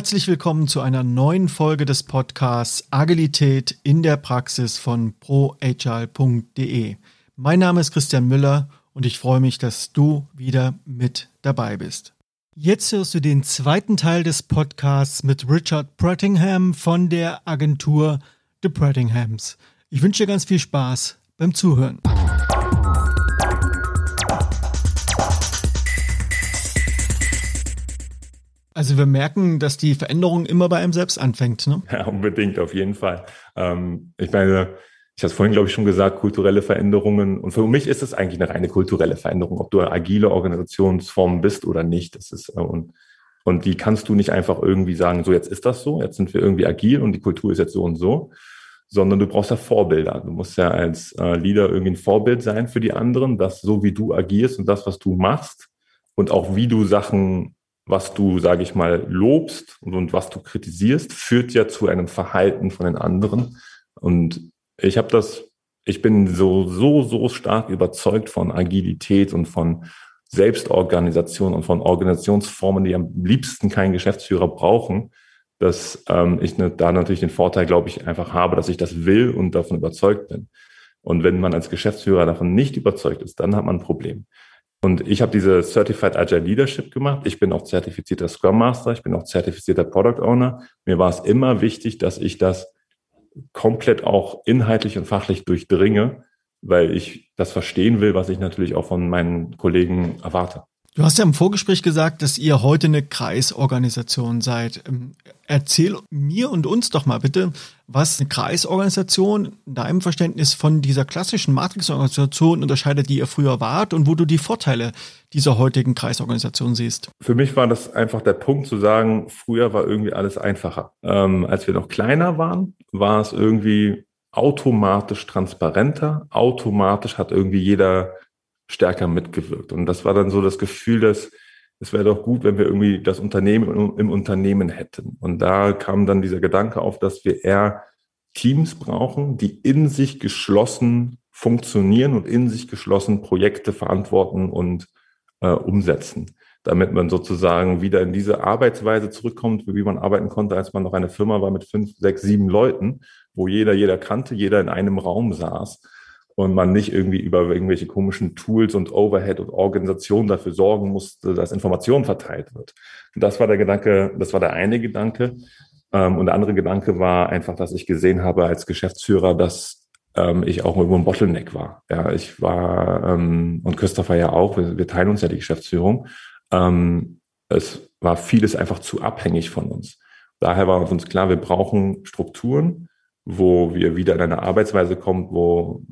Herzlich willkommen zu einer neuen Folge des Podcasts Agilität in der Praxis von proagile.de. Mein Name ist Christian Müller und ich freue mich, dass du wieder mit dabei bist. Jetzt hörst du den zweiten Teil des Podcasts mit Richard Prattingham von der Agentur The Prattinghams. Ich wünsche dir ganz viel Spaß beim Zuhören. Also wir merken, dass die Veränderung immer bei einem selbst anfängt. Ne? Ja, unbedingt, auf jeden Fall. Ähm, ich meine, ich habe es vorhin, glaube ich, schon gesagt, kulturelle Veränderungen. Und für mich ist es eigentlich eine reine kulturelle Veränderung, ob du eine agile Organisationsform bist oder nicht. Das ist, äh, und, und die kannst du nicht einfach irgendwie sagen, so jetzt ist das so, jetzt sind wir irgendwie agil und die Kultur ist jetzt so und so, sondern du brauchst ja Vorbilder. Du musst ja als äh, Leader irgendwie ein Vorbild sein für die anderen, dass so wie du agierst und das, was du machst und auch wie du Sachen was du, sage ich mal, lobst und, und, was du kritisierst, führt ja zu einem Verhalten von den anderen. Und ich habe das, ich bin so, so, so stark überzeugt von Agilität und von Selbstorganisation und von Organisationsformen, die am liebsten keinen Geschäftsführer brauchen, dass ähm, ich ne, da natürlich den Vorteil, glaube ich, einfach habe, dass ich das will und davon überzeugt bin. Und wenn man als Geschäftsführer davon nicht überzeugt ist, dann hat man ein Problem. Und ich habe diese Certified Agile Leadership gemacht. Ich bin auch zertifizierter Scrum Master, ich bin auch zertifizierter Product Owner. Mir war es immer wichtig, dass ich das komplett auch inhaltlich und fachlich durchdringe, weil ich das verstehen will, was ich natürlich auch von meinen Kollegen erwarte. Du hast ja im Vorgespräch gesagt, dass ihr heute eine Kreisorganisation seid. Ähm, erzähl mir und uns doch mal bitte, was eine Kreisorganisation in deinem Verständnis von dieser klassischen Matrixorganisation unterscheidet, die ihr früher wart und wo du die Vorteile dieser heutigen Kreisorganisation siehst. Für mich war das einfach der Punkt zu sagen, früher war irgendwie alles einfacher. Ähm, als wir noch kleiner waren, war es irgendwie automatisch transparenter, automatisch hat irgendwie jeder stärker mitgewirkt. Und das war dann so das Gefühl, dass es wäre doch gut, wenn wir irgendwie das Unternehmen im Unternehmen hätten. Und da kam dann dieser Gedanke auf, dass wir eher Teams brauchen, die in sich geschlossen funktionieren und in sich geschlossen Projekte verantworten und äh, umsetzen, damit man sozusagen wieder in diese Arbeitsweise zurückkommt, wie man arbeiten konnte, als man noch eine Firma war mit fünf, sechs, sieben Leuten, wo jeder jeder kannte, jeder in einem Raum saß und man nicht irgendwie über irgendwelche komischen Tools und Overhead und Organisation dafür sorgen musste, dass Information verteilt wird. Und das war der Gedanke, das war der eine Gedanke. Ähm, und der andere Gedanke war einfach, dass ich gesehen habe als Geschäftsführer, dass ähm, ich auch irgendwo ein Bottleneck war. Ja, ich war, ähm, und Christopher ja auch, wir teilen uns ja die Geschäftsführung. es war vieles einfach zu abhängig von uns. Daher war uns klar, wir brauchen Strukturen, wo wir wieder in eine Arbeitsweise kommen, wo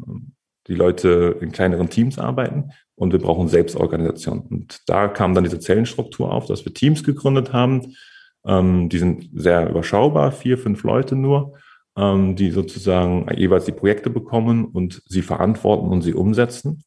die Leute in kleineren Teams arbeiten und wir brauchen Selbstorganisation. Und da kam dann diese Zellenstruktur auf, dass wir Teams gegründet haben. Ähm, die sind sehr überschaubar, vier, fünf Leute nur, ähm, die sozusagen jeweils die Projekte bekommen und sie verantworten und sie umsetzen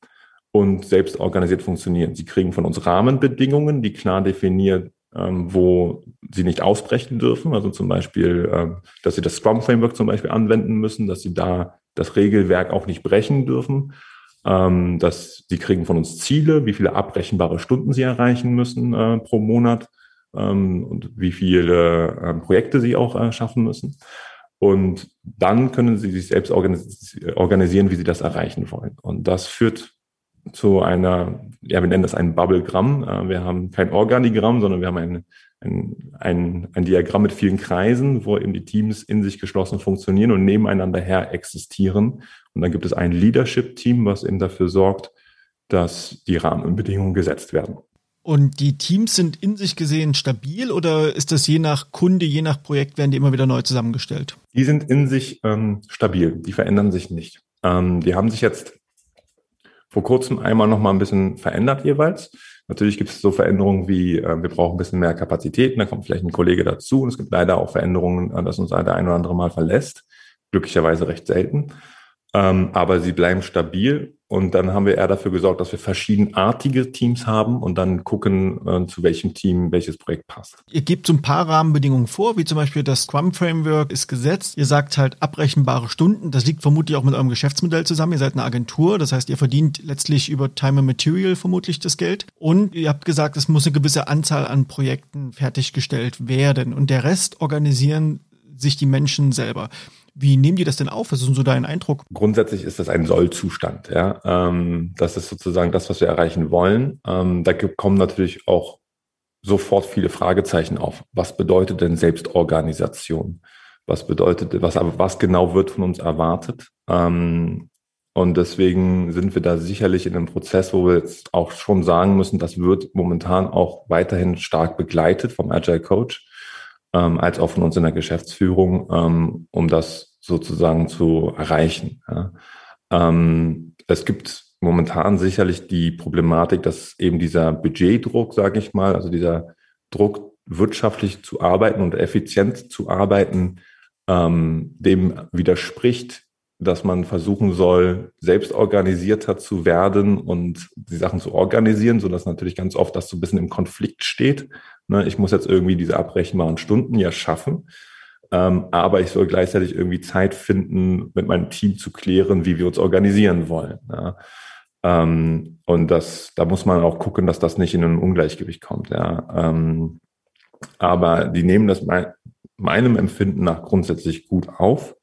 und selbst organisiert funktionieren. Sie kriegen von uns Rahmenbedingungen, die klar definiert, ähm, wo sie nicht ausbrechen dürfen. Also zum Beispiel, ähm, dass sie das Scrum Framework zum Beispiel anwenden müssen, dass sie da das Regelwerk auch nicht brechen dürfen. Ähm, dass sie kriegen von uns Ziele, wie viele abrechenbare Stunden sie erreichen müssen äh, pro Monat ähm, und wie viele äh, Projekte sie auch äh, schaffen müssen. Und dann können sie sich selbst organis organisieren, wie sie das erreichen wollen. Und das führt zu einer, ja, wir nennen das ein Bubblegramm. Äh, wir haben kein Organigramm, sondern wir haben ein ein, ein, ein Diagramm mit vielen Kreisen, wo eben die Teams in sich geschlossen funktionieren und nebeneinander her existieren. Und dann gibt es ein Leadership-Team, was eben dafür sorgt, dass die Rahmenbedingungen gesetzt werden. Und die Teams sind in sich gesehen stabil oder ist das je nach Kunde, je nach Projekt, werden die immer wieder neu zusammengestellt? Die sind in sich ähm, stabil, die verändern sich nicht. Ähm, die haben sich jetzt vor kurzem einmal noch mal ein bisschen verändert jeweils. Natürlich gibt es so Veränderungen wie, äh, wir brauchen ein bisschen mehr Kapazitäten, da kommt vielleicht ein Kollege dazu und es gibt leider auch Veränderungen, äh, dass uns der ein oder andere Mal verlässt, glücklicherweise recht selten. Ähm, aber sie bleiben stabil und dann haben wir eher dafür gesorgt, dass wir verschiedenartige Teams haben und dann gucken, äh, zu welchem Team welches Projekt passt. Ihr gebt so ein paar Rahmenbedingungen vor, wie zum Beispiel das Scrum Framework ist gesetzt. Ihr sagt halt abrechenbare Stunden. Das liegt vermutlich auch mit eurem Geschäftsmodell zusammen. Ihr seid eine Agentur, das heißt, ihr verdient letztlich über Time and Material vermutlich das Geld. Und ihr habt gesagt, es muss eine gewisse Anzahl an Projekten fertiggestellt werden. Und der Rest organisieren sich die Menschen selber. Wie nehmen die das denn auf? Was ist denn so dein Eindruck? Grundsätzlich ist das ein Sollzustand. Ja? Ähm, das ist sozusagen das, was wir erreichen wollen. Ähm, da kommen natürlich auch sofort viele Fragezeichen auf. Was bedeutet denn Selbstorganisation? Was bedeutet, was, was genau wird von uns erwartet? Ähm, und deswegen sind wir da sicherlich in einem Prozess, wo wir jetzt auch schon sagen müssen, das wird momentan auch weiterhin stark begleitet vom Agile Coach ähm, als auch von uns in der Geschäftsführung, ähm, um das sozusagen zu erreichen. Ja. Ähm, es gibt momentan sicherlich die Problematik, dass eben dieser Budgetdruck, sage ich mal, also dieser Druck, wirtschaftlich zu arbeiten und effizient zu arbeiten, ähm, dem widerspricht, dass man versuchen soll, selbst organisierter zu werden und die Sachen zu organisieren, so dass natürlich ganz oft das so ein bisschen im Konflikt steht. Ne, ich muss jetzt irgendwie diese abrechenbaren Stunden ja schaffen, ähm, aber ich soll gleichzeitig irgendwie Zeit finden, mit meinem Team zu klären, wie wir uns organisieren wollen. Ähm, und das, da muss man auch gucken, dass das nicht in ein Ungleichgewicht kommt. Ähm, aber die nehmen das mein, meinem Empfinden nach grundsätzlich gut auf.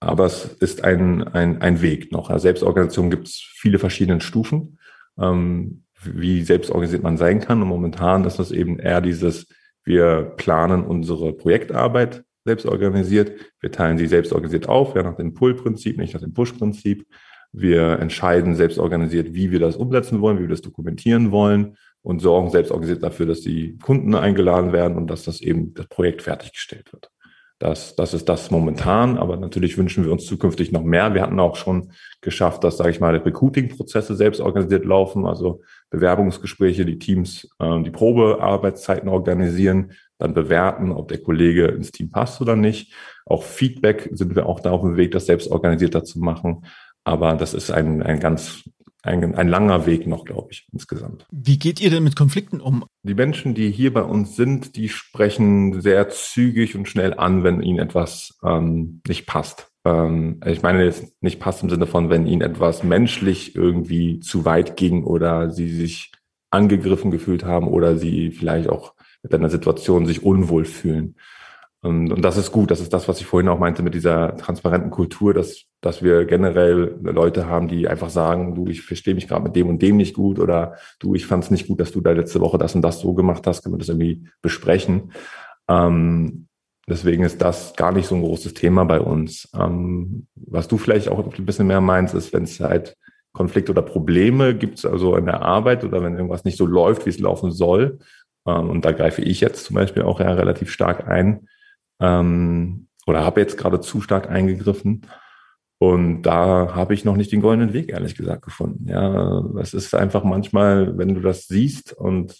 Aber es ist ein, ein, ein Weg noch. Also Selbstorganisation gibt es viele verschiedene Stufen, ähm, wie selbstorganisiert man sein kann. Und momentan ist das eben eher dieses, wir planen unsere Projektarbeit selbst organisiert. Wir teilen sie selbst organisiert auf, ja, nach dem Pull-Prinzip, nicht nach dem Push-Prinzip. Wir entscheiden selbst organisiert, wie wir das umsetzen wollen, wie wir das dokumentieren wollen und sorgen selbst organisiert dafür, dass die Kunden eingeladen werden und dass das eben das Projekt fertiggestellt wird. Das, das ist das momentan, aber natürlich wünschen wir uns zukünftig noch mehr. Wir hatten auch schon geschafft, dass, sage ich mal, Recruiting-Prozesse selbst organisiert laufen, also Bewerbungsgespräche, die Teams äh, die Probearbeitszeiten organisieren, dann bewerten, ob der Kollege ins Team passt oder nicht. Auch Feedback sind wir auch da auf dem Weg, das selbst organisierter zu machen. Aber das ist ein, ein ganz ein, ein langer Weg noch, glaube ich, insgesamt. Wie geht ihr denn mit Konflikten um? Die Menschen, die hier bei uns sind, die sprechen sehr zügig und schnell an, wenn ihnen etwas ähm, nicht passt. Ähm, ich meine jetzt nicht passt im Sinne von, wenn ihnen etwas menschlich irgendwie zu weit ging oder sie sich angegriffen gefühlt haben oder sie vielleicht auch mit einer Situation sich unwohl fühlen. Und, und das ist gut. Das ist das, was ich vorhin auch meinte mit dieser transparenten Kultur, dass, dass wir generell Leute haben, die einfach sagen, du, ich verstehe mich gerade mit dem und dem nicht gut oder du, ich fand es nicht gut, dass du da letzte Woche das und das so gemacht hast, können wir das irgendwie besprechen. Ähm, deswegen ist das gar nicht so ein großes Thema bei uns. Ähm, was du vielleicht auch ein bisschen mehr meinst, ist, wenn es halt Konflikte oder Probleme gibt, also in der Arbeit oder wenn irgendwas nicht so läuft, wie es laufen soll. Ähm, und da greife ich jetzt zum Beispiel auch ja relativ stark ein ähm, oder habe jetzt gerade zu stark eingegriffen. Und da habe ich noch nicht den goldenen Weg, ehrlich gesagt, gefunden. Ja, es ist einfach manchmal, wenn du das siehst und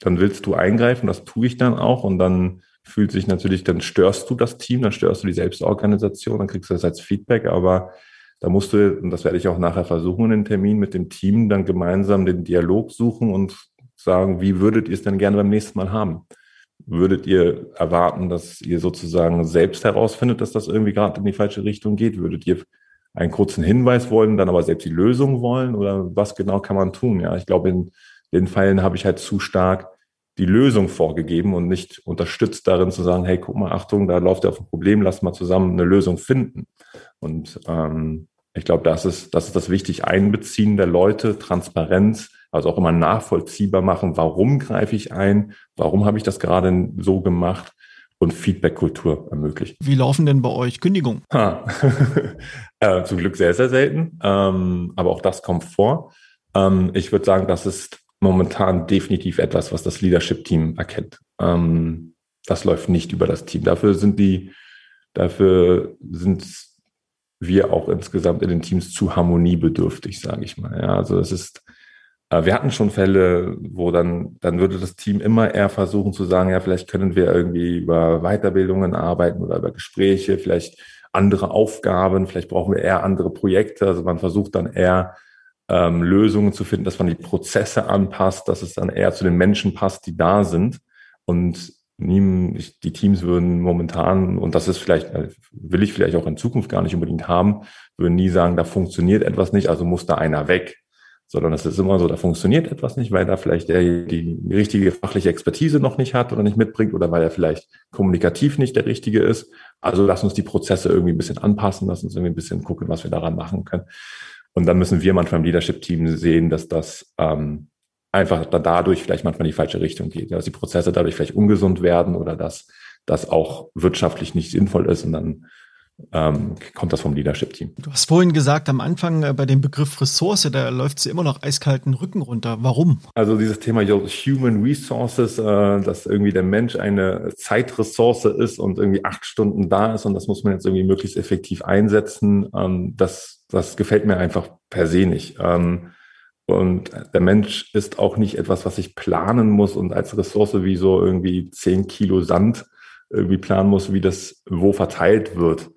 dann willst du eingreifen, das tue ich dann auch und dann fühlt sich natürlich, dann störst du das Team, dann störst du die Selbstorganisation, dann kriegst du das als Feedback, aber da musst du, und das werde ich auch nachher versuchen in den Termin mit dem Team, dann gemeinsam den Dialog suchen und sagen, wie würdet ihr es denn gerne beim nächsten Mal haben? Würdet ihr erwarten, dass ihr sozusagen selbst herausfindet, dass das irgendwie gerade in die falsche Richtung geht? Würdet ihr einen kurzen Hinweis wollen, dann aber selbst die Lösung wollen? Oder was genau kann man tun? Ja, ich glaube, in den Fällen habe ich halt zu stark die Lösung vorgegeben und nicht unterstützt darin zu sagen, hey, guck mal, Achtung, da läuft ja auf ein Problem, lass mal zusammen eine Lösung finden. Und ähm, ich glaube, das ist, das ist das wichtig Einbeziehen der Leute, Transparenz, also auch immer nachvollziehbar machen, warum greife ich ein, warum habe ich das gerade so gemacht und Feedback-Kultur ermöglichen. Wie laufen denn bei euch Kündigungen? äh, zum Glück sehr, sehr selten, ähm, aber auch das kommt vor. Ähm, ich würde sagen, das ist momentan definitiv etwas, was das Leadership-Team erkennt. Ähm, das läuft nicht über das Team. Dafür sind die, dafür sind wir auch insgesamt in den Teams zu harmoniebedürftig, sage ich mal. Ja, also es ist wir hatten schon Fälle, wo dann, dann würde das Team immer eher versuchen zu sagen, ja, vielleicht können wir irgendwie über Weiterbildungen arbeiten oder über Gespräche, vielleicht andere Aufgaben, vielleicht brauchen wir eher andere Projekte. Also man versucht dann eher ähm, Lösungen zu finden, dass man die Prozesse anpasst, dass es dann eher zu den Menschen passt, die da sind. Und die Teams würden momentan, und das ist vielleicht, äh, will ich vielleicht auch in Zukunft gar nicht unbedingt haben, würden nie sagen, da funktioniert etwas nicht, also muss da einer weg. Sondern es ist immer so, da funktioniert etwas nicht, weil da vielleicht der die, richtige fachliche Expertise noch nicht hat oder nicht mitbringt oder weil er vielleicht kommunikativ nicht der richtige ist. Also lass uns die Prozesse irgendwie ein bisschen anpassen, lass uns irgendwie ein bisschen gucken, was wir daran machen können. Und dann müssen wir manchmal im Leadership-Team sehen, dass das ähm, einfach dadurch vielleicht manchmal in die falsche Richtung geht, dass die Prozesse dadurch vielleicht ungesund werden oder dass das auch wirtschaftlich nicht sinnvoll ist und dann ähm, kommt das vom Leadership-Team. Du hast vorhin gesagt, am Anfang äh, bei dem Begriff Ressource, da läuft sie immer noch eiskalten Rücken runter. Warum? Also dieses Thema Human Resources, äh, dass irgendwie der Mensch eine Zeitressource ist und irgendwie acht Stunden da ist und das muss man jetzt irgendwie möglichst effektiv einsetzen, ähm, das, das gefällt mir einfach per se nicht. Ähm, und der Mensch ist auch nicht etwas, was ich planen muss und als Ressource wie so irgendwie zehn Kilo Sand irgendwie planen muss, wie das wo verteilt wird.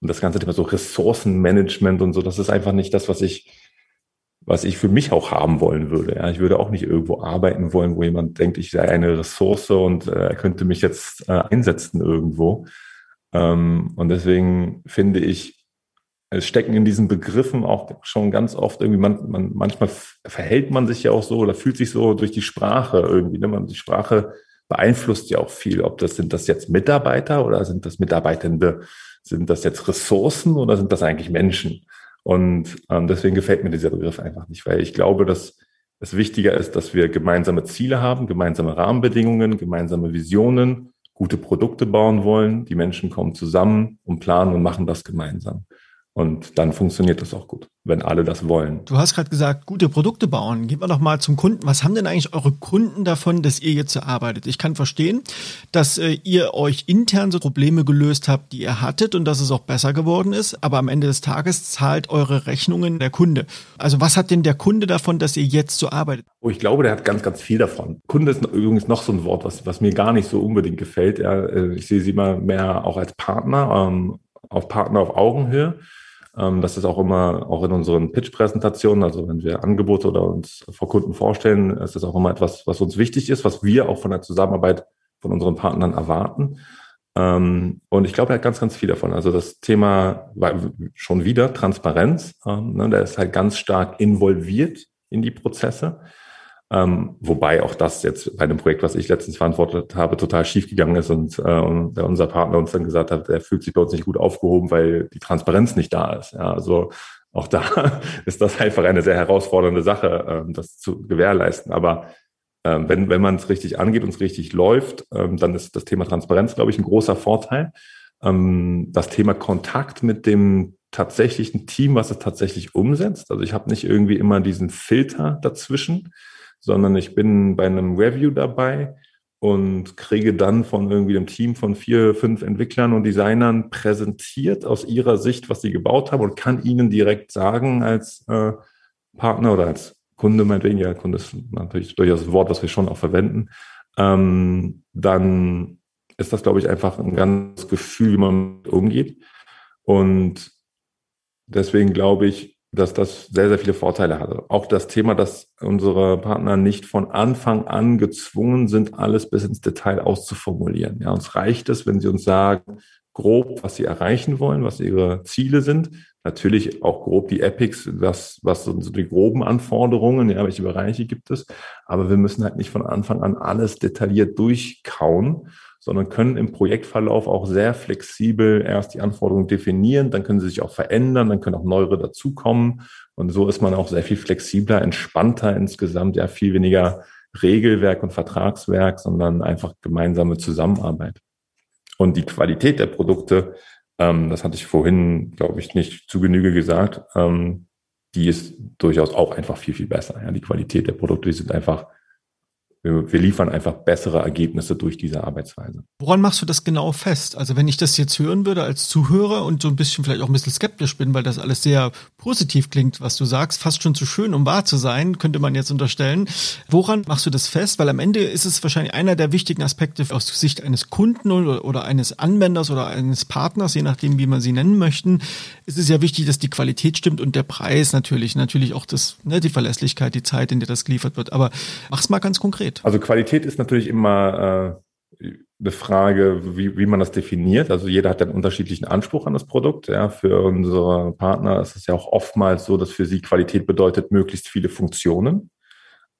Und das ganze Thema so Ressourcenmanagement und so, das ist einfach nicht das, was ich, was ich für mich auch haben wollen würde. Ja, ich würde auch nicht irgendwo arbeiten wollen, wo jemand denkt, ich sei eine Ressource und äh, er könnte mich jetzt äh, einsetzen irgendwo. Ähm, und deswegen finde ich, es stecken in diesen Begriffen auch schon ganz oft irgendwie, man, man, manchmal verhält man sich ja auch so oder fühlt sich so durch die Sprache irgendwie. Ne? Man, die Sprache beeinflusst ja auch viel. Ob das sind das jetzt Mitarbeiter oder sind das Mitarbeitende? Sind das jetzt Ressourcen oder sind das eigentlich Menschen? Und ähm, deswegen gefällt mir dieser Begriff einfach nicht, weil ich glaube, dass es wichtiger ist, dass wir gemeinsame Ziele haben, gemeinsame Rahmenbedingungen, gemeinsame Visionen, gute Produkte bauen wollen. Die Menschen kommen zusammen und planen und machen das gemeinsam. Und dann funktioniert das auch gut, wenn alle das wollen. Du hast gerade gesagt, gute Produkte bauen. Gehen wir doch mal zum Kunden. Was haben denn eigentlich eure Kunden davon, dass ihr jetzt so arbeitet? Ich kann verstehen, dass äh, ihr euch intern so Probleme gelöst habt, die ihr hattet und dass es auch besser geworden ist. Aber am Ende des Tages zahlt eure Rechnungen der Kunde. Also was hat denn der Kunde davon, dass ihr jetzt so arbeitet? Oh, ich glaube, der hat ganz, ganz viel davon. Kunde ist übrigens noch so ein Wort, was, was mir gar nicht so unbedingt gefällt. Ja, äh, ich sehe sie immer mehr auch als Partner, ähm, auf Partner auf Augenhöhe. Ähm, das ist auch immer, auch in unseren Pitch-Präsentationen, also wenn wir Angebote oder uns vor Kunden vorstellen, ist das auch immer etwas, was uns wichtig ist, was wir auch von der Zusammenarbeit von unseren Partnern erwarten. Ähm, und ich glaube, er hat ganz, ganz viel davon. Also das Thema schon wieder Transparenz. Ähm, ne, der ist halt ganz stark involviert in die Prozesse. Ähm, wobei auch das jetzt bei einem Projekt, was ich letztens verantwortet habe, total schief gegangen ist und, äh, unser Partner uns dann gesagt hat, er fühlt sich bei uns nicht gut aufgehoben, weil die Transparenz nicht da ist. Ja, also auch da ist das einfach eine sehr herausfordernde Sache, ähm, das zu gewährleisten. Aber ähm, wenn, wenn man es richtig angeht und es richtig läuft, ähm, dann ist das Thema Transparenz, glaube ich, ein großer Vorteil. Ähm, das Thema Kontakt mit dem tatsächlichen Team, was es tatsächlich umsetzt. Also ich habe nicht irgendwie immer diesen Filter dazwischen, sondern ich bin bei einem Review dabei und kriege dann von irgendwie einem Team von vier, fünf Entwicklern und Designern präsentiert aus ihrer Sicht, was sie gebaut haben und kann ihnen direkt sagen als äh, Partner oder als Kunde, meinetwegen, ja, Kunde ist natürlich durchaus ein Wort, was wir schon auch verwenden, ähm, dann ist das, glaube ich, einfach ein ganz Gefühl, wie man umgeht. Und deswegen glaube ich, dass das sehr, sehr viele Vorteile hatte. Auch das Thema, dass unsere Partner nicht von Anfang an gezwungen sind, alles bis ins Detail auszuformulieren. Ja, uns reicht es, wenn sie uns sagen, grob, was sie erreichen wollen, was ihre Ziele sind. Natürlich auch grob die Epics, was, was sind so die groben Anforderungen, ja, welche Bereiche gibt es. Aber wir müssen halt nicht von Anfang an alles detailliert durchkauen, sondern können im Projektverlauf auch sehr flexibel erst die Anforderungen definieren, dann können sie sich auch verändern, dann können auch neuere dazukommen. Und so ist man auch sehr viel flexibler, entspannter insgesamt, ja viel weniger Regelwerk und Vertragswerk, sondern einfach gemeinsame Zusammenarbeit. Und die Qualität der Produkte, ähm, das hatte ich vorhin, glaube ich, nicht zu Genüge gesagt, ähm, die ist durchaus auch einfach viel, viel besser. Ja, die Qualität der Produkte, die sind einfach wir, wir liefern einfach bessere Ergebnisse durch diese Arbeitsweise. Woran machst du das genau fest? Also wenn ich das jetzt hören würde als Zuhörer und so ein bisschen vielleicht auch ein bisschen skeptisch bin, weil das alles sehr positiv klingt, was du sagst, fast schon zu schön, um wahr zu sein, könnte man jetzt unterstellen. Woran machst du das fest? Weil am Ende ist es wahrscheinlich einer der wichtigen Aspekte aus Sicht eines Kunden oder, oder eines Anwenders oder eines Partners, je nachdem, wie man sie nennen möchten, ist es ja wichtig, dass die Qualität stimmt und der Preis natürlich, natürlich auch das, ne, die Verlässlichkeit, die Zeit, in der das geliefert wird. Aber mach's mal ganz konkret. Also Qualität ist natürlich immer äh, eine Frage, wie, wie man das definiert. Also jeder hat einen unterschiedlichen Anspruch an das Produkt. Ja, für unsere Partner ist es ja auch oftmals so, dass für sie Qualität bedeutet möglichst viele Funktionen.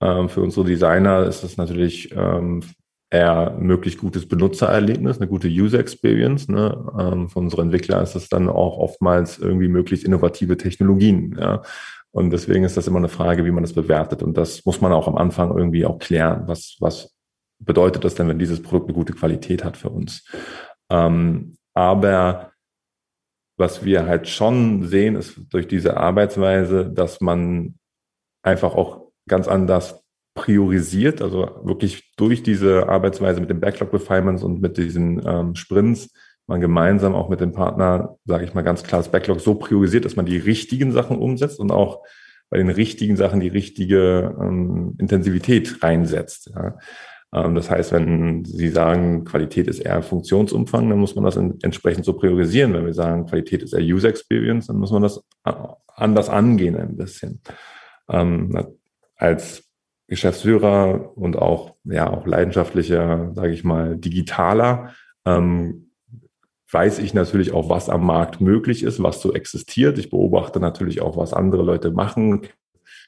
Ähm, für unsere Designer ist es natürlich ähm, eher möglichst gutes Benutzererlebnis, eine gute User Experience. Ne? Ähm, für unsere Entwickler ist es dann auch oftmals irgendwie möglichst innovative Technologien. Ja? Und deswegen ist das immer eine Frage, wie man das bewertet. Und das muss man auch am Anfang irgendwie auch klären. Was, was bedeutet das denn, wenn dieses Produkt eine gute Qualität hat für uns? Ähm, aber was wir halt schon sehen, ist durch diese Arbeitsweise, dass man einfach auch ganz anders priorisiert, also wirklich durch diese Arbeitsweise mit den Backlog Refinements und mit diesen ähm, Sprints man gemeinsam auch mit dem Partner, sage ich mal ganz klar, das Backlog so priorisiert, dass man die richtigen Sachen umsetzt und auch bei den richtigen Sachen die richtige ähm, Intensivität reinsetzt. Ja. Ähm, das heißt, wenn Sie sagen, Qualität ist eher Funktionsumfang, dann muss man das in, entsprechend so priorisieren. Wenn wir sagen, Qualität ist eher User Experience, dann muss man das anders angehen ein bisschen. Ähm, als Geschäftsführer und auch ja auch leidenschaftlicher, sage ich mal, digitaler ähm, weiß ich natürlich auch, was am Markt möglich ist, was so existiert. Ich beobachte natürlich auch, was andere Leute machen,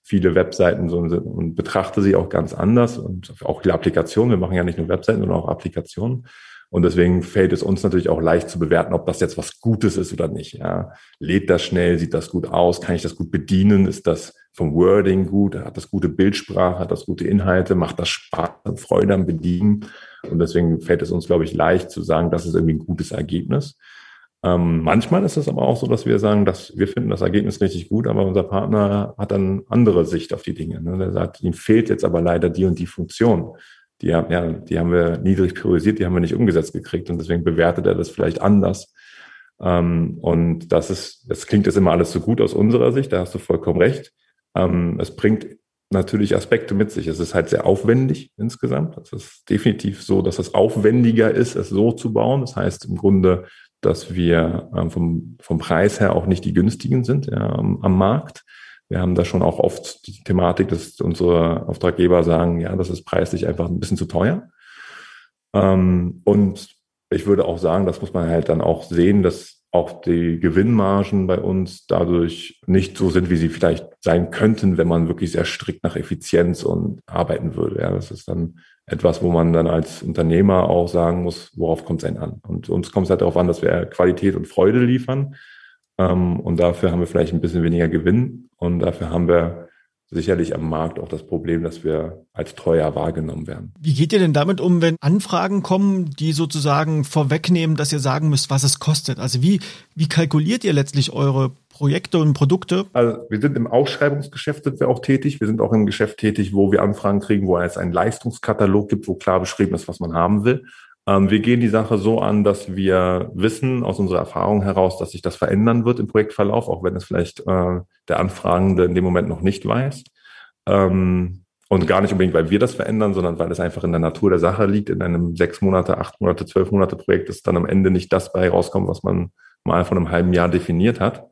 viele Webseiten so und betrachte sie auch ganz anders und auch die Applikation. Wir machen ja nicht nur Webseiten, sondern auch Applikationen. Und deswegen fällt es uns natürlich auch leicht zu bewerten, ob das jetzt was Gutes ist oder nicht. Ja. Lädt das schnell? Sieht das gut aus? Kann ich das gut bedienen? Ist das vom Wording gut? Hat das gute Bildsprache? Hat das gute Inhalte? Macht das Spaß? Freude am Bedienen? Und deswegen fällt es uns, glaube ich, leicht zu sagen, das ist irgendwie ein gutes Ergebnis. Ähm, manchmal ist es aber auch so, dass wir sagen, dass wir finden das Ergebnis richtig gut, aber unser Partner hat dann andere Sicht auf die Dinge. Ne? Der sagt, ihm fehlt jetzt aber leider die und die Funktion. Die, ja, die haben wir niedrig priorisiert, die haben wir nicht umgesetzt gekriegt und deswegen bewertet er das vielleicht anders. Ähm, und das ist, das klingt jetzt immer alles so gut aus unserer Sicht, da hast du vollkommen recht. Ähm, es bringt natürlich Aspekte mit sich. Es ist halt sehr aufwendig insgesamt. Es ist definitiv so, dass es aufwendiger ist, es so zu bauen. Das heißt im Grunde, dass wir ähm, vom, vom Preis her auch nicht die günstigen sind ja, am, Markt. Wir haben da schon auch oft die Thematik, dass unsere Auftraggeber sagen, ja, das ist preislich einfach ein bisschen zu teuer. Ähm, und ich würde auch sagen, das muss man halt dann auch sehen, dass auch die Gewinnmargen bei uns dadurch nicht so sind, wie sie vielleicht sein könnten, wenn man wirklich sehr strikt nach Effizienz und arbeiten würde. Ja, das ist dann etwas, wo man dann als Unternehmer auch sagen muss, worauf kommt es denn an? Und uns kommt es halt darauf an, dass wir Qualität und Freude liefern. Ähm, und dafür haben wir vielleicht ein bisschen weniger Gewinn. Und dafür haben wir sicherlich am Markt auch das Problem, dass wir als teuer wahrgenommen werden. Wie geht ihr denn damit um, wenn Anfragen kommen, die sozusagen vorwegnehmen, dass ihr sagen müsst, was es kostet? Also wie, wie kalkuliert ihr letztlich eure Projekte und Produkte? Also wir sind im Ausschreibungsgeschäft sind wir auch tätig. Wir sind auch im Geschäft tätig, wo wir Anfragen kriegen, wo es einen Leistungskatalog gibt, wo klar beschrieben ist, was man haben will. Ähm, wir gehen die Sache so an, dass wir wissen aus unserer Erfahrung heraus, dass sich das verändern wird im Projektverlauf, auch wenn es vielleicht äh, der Anfragende in dem Moment noch nicht weiß. Ähm, und gar nicht unbedingt, weil wir das verändern, sondern weil es einfach in der Natur der Sache liegt. In einem sechs Monate, acht Monate, zwölf Monate Projekt ist dann am Ende nicht das bei rauskommt, was man mal von einem halben Jahr definiert hat.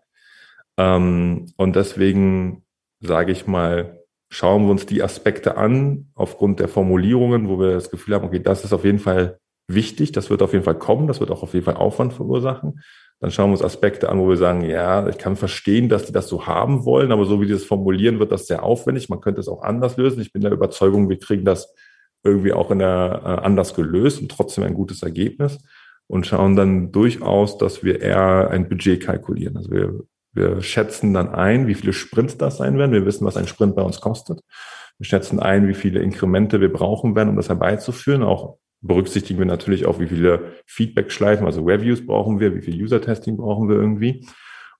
Ähm, und deswegen sage ich mal, schauen wir uns die Aspekte an aufgrund der Formulierungen, wo wir das Gefühl haben, okay, das ist auf jeden Fall wichtig, das wird auf jeden Fall kommen, das wird auch auf jeden Fall Aufwand verursachen. Dann schauen wir uns Aspekte an, wo wir sagen, ja, ich kann verstehen, dass die das so haben wollen, aber so wie die das formulieren, wird das sehr aufwendig. Man könnte es auch anders lösen. Ich bin der Überzeugung, wir kriegen das irgendwie auch in der, äh, anders gelöst und trotzdem ein gutes Ergebnis und schauen dann durchaus, dass wir eher ein Budget kalkulieren. Also wir, wir schätzen dann ein, wie viele Sprints das sein werden. Wir wissen, was ein Sprint bei uns kostet. Wir schätzen ein, wie viele Inkremente wir brauchen werden, um das herbeizuführen, auch berücksichtigen wir natürlich auch, wie viele Feedback-Schleifen, also Reviews brauchen wir, wie viel User-Testing brauchen wir irgendwie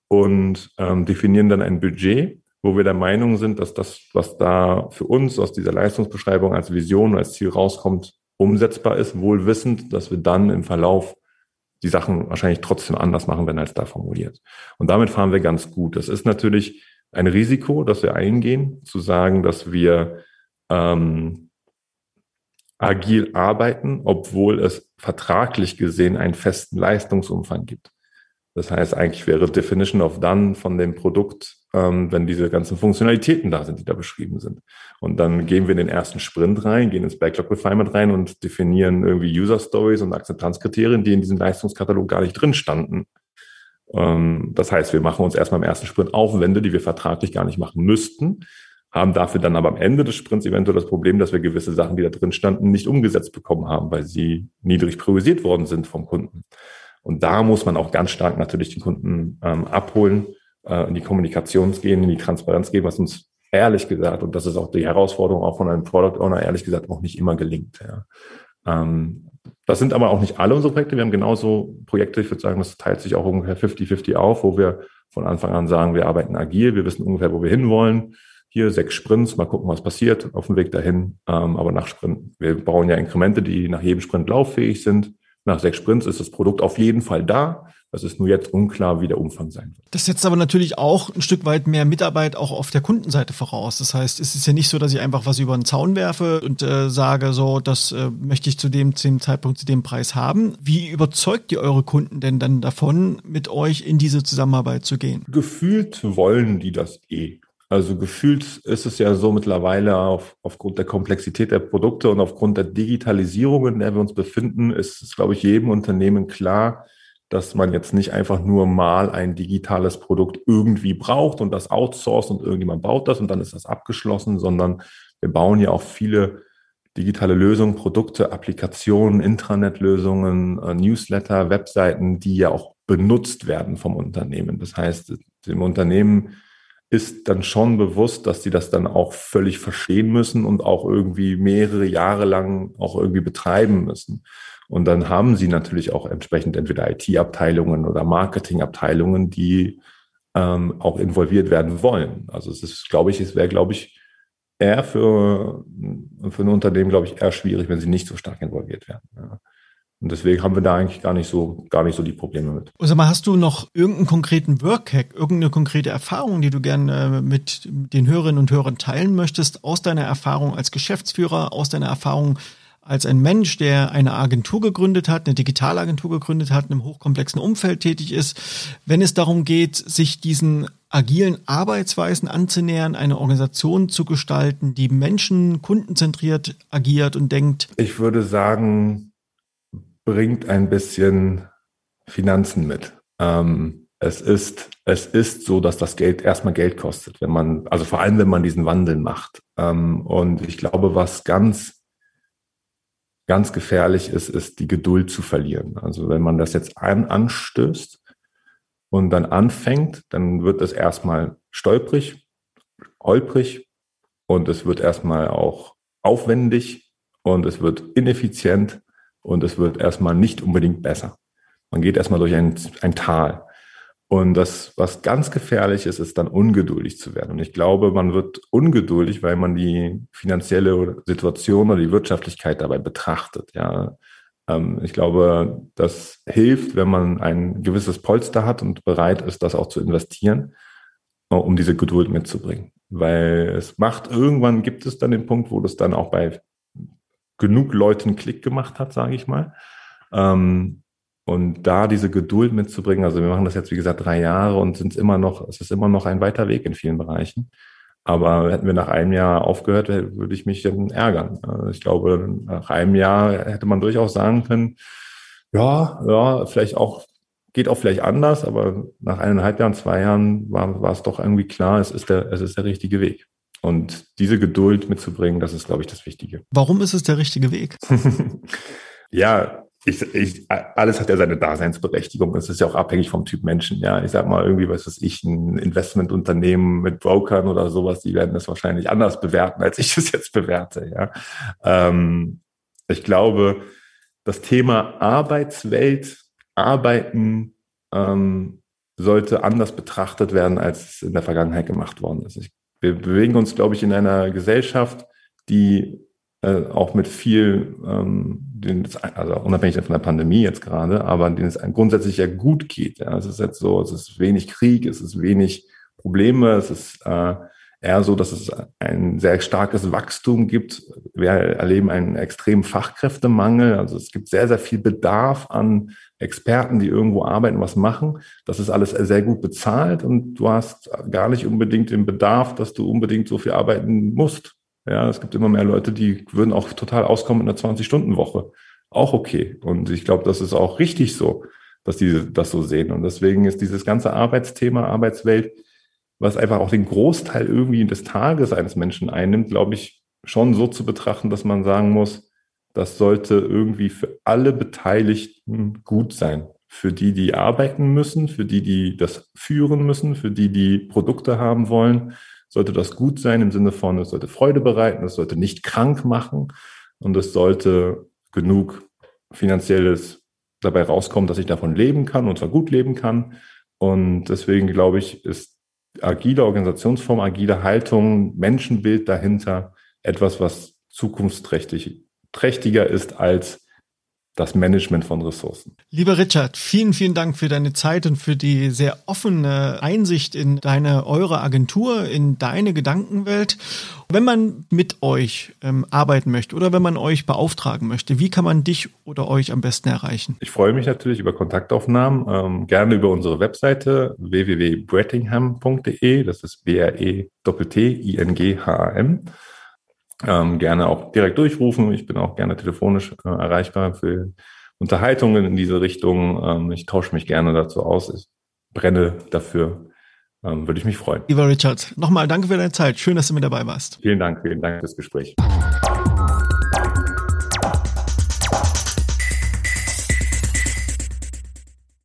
und ähm, definieren dann ein Budget wo wir der Meinung sind, dass das, was da für uns aus dieser Leistungsbeschreibung als Vision, als Ziel rauskommt, umsetzbar ist, wohl wissend, dass wir dann im Verlauf die Sachen wahrscheinlich trotzdem anders machen werden als da formuliert. Und damit fahren wir ganz gut. Das ist natürlich ein Risiko, das wir eingehen, zu sagen, dass wir ähm, agil arbeiten, obwohl es vertraglich gesehen einen festen Leistungsumfang gibt. Das heißt, eigentlich wäre Definition of Done von dem Produkt, ähm, wenn diese ganzen Funktionalitäten da sind, die da beschrieben sind. Und dann gehen wir in den ersten Sprint rein, gehen ins Backlog Refinement rein und definieren irgendwie User Stories und Akzeptanzkriterien, die in diesem Leistungskatalog gar nicht drin standen. Ähm, das heißt, wir machen uns erstmal im ersten Sprint Aufwände, die wir vertraglich gar nicht machen müssten, haben dafür dann aber am Ende des Sprints eventuell das Problem, dass wir gewisse Sachen, die da drin standen, nicht umgesetzt bekommen haben, weil sie niedrig priorisiert worden sind vom Kunden. Und da muss man auch ganz stark natürlich den Kunden ähm, abholen, äh, in die Kommunikation gehen, in die Transparenz gehen, was uns ehrlich gesagt, und das ist auch die Herausforderung auch von einem Product Owner, ehrlich gesagt auch nicht immer gelingt. Ja. Ähm, das sind aber auch nicht alle unsere Projekte. Wir haben genauso Projekte, ich würde sagen, das teilt sich auch ungefähr 50-50 auf, wo wir von Anfang an sagen, wir arbeiten agil, wir wissen ungefähr, wo wir hinwollen. Hier sechs Sprints, mal gucken, was passiert auf dem Weg dahin. Ähm, aber nach Sprint, wir bauen ja Inkremente, die nach jedem Sprint lauffähig sind. Nach sechs Sprints ist das Produkt auf jeden Fall da. Das ist nur jetzt unklar, wie der Umfang sein wird. Das setzt aber natürlich auch ein Stück weit mehr Mitarbeit auch auf der Kundenseite voraus. Das heißt, es ist ja nicht so, dass ich einfach was über den Zaun werfe und äh, sage, so, das äh, möchte ich zu dem, zu dem Zeitpunkt, zu dem Preis haben. Wie überzeugt ihr eure Kunden denn dann davon, mit euch in diese Zusammenarbeit zu gehen? Gefühlt wollen die das eh. Also gefühlt ist es ja so mittlerweile auf, aufgrund der Komplexität der Produkte und aufgrund der Digitalisierung, in der wir uns befinden, ist es, glaube ich, jedem Unternehmen klar, dass man jetzt nicht einfach nur mal ein digitales Produkt irgendwie braucht und das outsourced und irgendjemand baut das und dann ist das abgeschlossen, sondern wir bauen ja auch viele digitale Lösungen, Produkte, Applikationen, Intranet-Lösungen, äh, Newsletter, Webseiten, die ja auch benutzt werden vom Unternehmen. Das heißt, dem Unternehmen ist dann schon bewusst, dass sie das dann auch völlig verstehen müssen und auch irgendwie mehrere Jahre lang auch irgendwie betreiben müssen. Und dann haben sie natürlich auch entsprechend entweder IT-Abteilungen oder Marketing-Abteilungen, die ähm, auch involviert werden wollen. Also es ist, glaube ich, es wäre, glaube ich, eher für, für ein Unternehmen, glaube ich, eher schwierig, wenn sie nicht so stark involviert werden. Ja. Und deswegen haben wir da eigentlich gar nicht so, gar nicht so die Probleme mit. Und sag mal, hast du noch irgendeinen konkreten Workhack, irgendeine konkrete Erfahrung, die du gerne äh, mit den Hörerinnen und Hörern teilen möchtest, aus deiner Erfahrung als Geschäftsführer, aus deiner Erfahrung als ein Mensch, der eine Agentur gegründet hat, eine Digitalagentur gegründet hat, in einem hochkomplexen Umfeld tätig ist, wenn es darum geht, sich diesen agilen Arbeitsweisen anzunähern, eine Organisation zu gestalten, die Menschen kundenzentriert agiert und denkt? Ich würde sagen, bringt ein bisschen Finanzen mit. Ähm, es ist, es ist so, dass das Geld erstmal Geld kostet, wenn man, also vor allem, wenn man diesen Wandel macht. Ähm, und ich glaube, was ganz, ganz gefährlich ist, ist die Geduld zu verlieren. Also wenn man das jetzt an, anstößt und dann anfängt, dann wird es erstmal stolprig, holprig und es wird erstmal auch aufwendig und es wird ineffizient und es wird erstmal nicht unbedingt besser. Man geht erstmal durch ein, ein Tal. Und das, was ganz gefährlich ist, ist dann ungeduldig zu werden. Und ich glaube, man wird ungeduldig, weil man die finanzielle Situation oder die Wirtschaftlichkeit dabei betrachtet. Ja, ähm, ich glaube, das hilft, wenn man ein gewisses Polster hat und bereit ist, das auch zu investieren, äh, um diese Geduld mitzubringen. Weil es macht, irgendwann gibt es dann den Punkt, wo das dann auch bei genug Leuten Klick gemacht hat, sage ich mal. Ähm, und da diese Geduld mitzubringen, also wir machen das jetzt, wie gesagt, drei Jahre und sind immer noch, es ist immer noch ein weiter Weg in vielen Bereichen. Aber hätten wir nach einem Jahr aufgehört, würde ich mich dann ärgern. Also ich glaube, nach einem Jahr hätte man durchaus sagen können, ja, ja, vielleicht auch, geht auch vielleicht anders, aber nach eineinhalb Jahren, zwei Jahren war, war es doch irgendwie klar, es ist der, es ist der richtige Weg. Und diese Geduld mitzubringen, das ist, glaube ich, das Wichtige. Warum ist es der richtige Weg? ja, ich, ich, alles hat ja seine Daseinsberechtigung. Es ist ja auch abhängig vom Typ Menschen. Ja, ich sag mal irgendwie, was weiß ich, ein Investmentunternehmen mit Brokern oder sowas, die werden das wahrscheinlich anders bewerten, als ich es jetzt bewerte. Ja, ähm, ich glaube, das Thema Arbeitswelt, Arbeiten, ähm, sollte anders betrachtet werden, als es in der Vergangenheit gemacht worden ist. Wir bewegen uns, glaube ich, in einer Gesellschaft, die äh, auch mit viel, ähm, den, also unabhängig von der Pandemie jetzt gerade, aber denen es grundsätzlich ja gut geht. Ja. Es ist jetzt so, es ist wenig Krieg, es ist wenig Probleme, es ist äh, eher so, dass es ein sehr starkes Wachstum gibt. Wir erleben einen extremen Fachkräftemangel. Also es gibt sehr, sehr viel Bedarf an Experten, die irgendwo arbeiten, was machen. Das ist alles sehr gut bezahlt und du hast gar nicht unbedingt den Bedarf, dass du unbedingt so viel arbeiten musst. Ja, es gibt immer mehr Leute, die würden auch total auskommen in einer 20-Stunden-Woche. Auch okay. Und ich glaube, das ist auch richtig so, dass die das so sehen. Und deswegen ist dieses ganze Arbeitsthema, Arbeitswelt, was einfach auch den Großteil irgendwie des Tages eines Menschen einnimmt, glaube ich, schon so zu betrachten, dass man sagen muss, das sollte irgendwie für alle Beteiligten gut sein. Für die, die arbeiten müssen, für die, die das führen müssen, für die, die Produkte haben wollen, sollte das gut sein im Sinne von, es sollte Freude bereiten, es sollte nicht krank machen und es sollte genug finanzielles dabei rauskommen, dass ich davon leben kann und zwar gut leben kann. Und deswegen glaube ich, ist agile Organisationsform, agile Haltung, Menschenbild dahinter etwas, was zukunftsträchtig trächtiger ist als das Management von Ressourcen. Lieber Richard, vielen, vielen Dank für deine Zeit und für die sehr offene Einsicht in deine, eure Agentur, in deine Gedankenwelt. Wenn man mit euch ähm, arbeiten möchte oder wenn man euch beauftragen möchte, wie kann man dich oder euch am besten erreichen? Ich freue mich natürlich über Kontaktaufnahmen, ähm, gerne über unsere Webseite www.brettingham.de, das ist B-R-E-T-T-I-N-G-H-A-M. Ähm, gerne auch direkt durchrufen. Ich bin auch gerne telefonisch äh, erreichbar für Unterhaltungen in diese Richtung. Ähm, ich tausche mich gerne dazu aus. Ich brenne dafür. Ähm, würde ich mich freuen. Lieber Richard, nochmal danke für deine Zeit. Schön, dass du mit dabei warst. Vielen Dank, vielen Dank fürs Gespräch.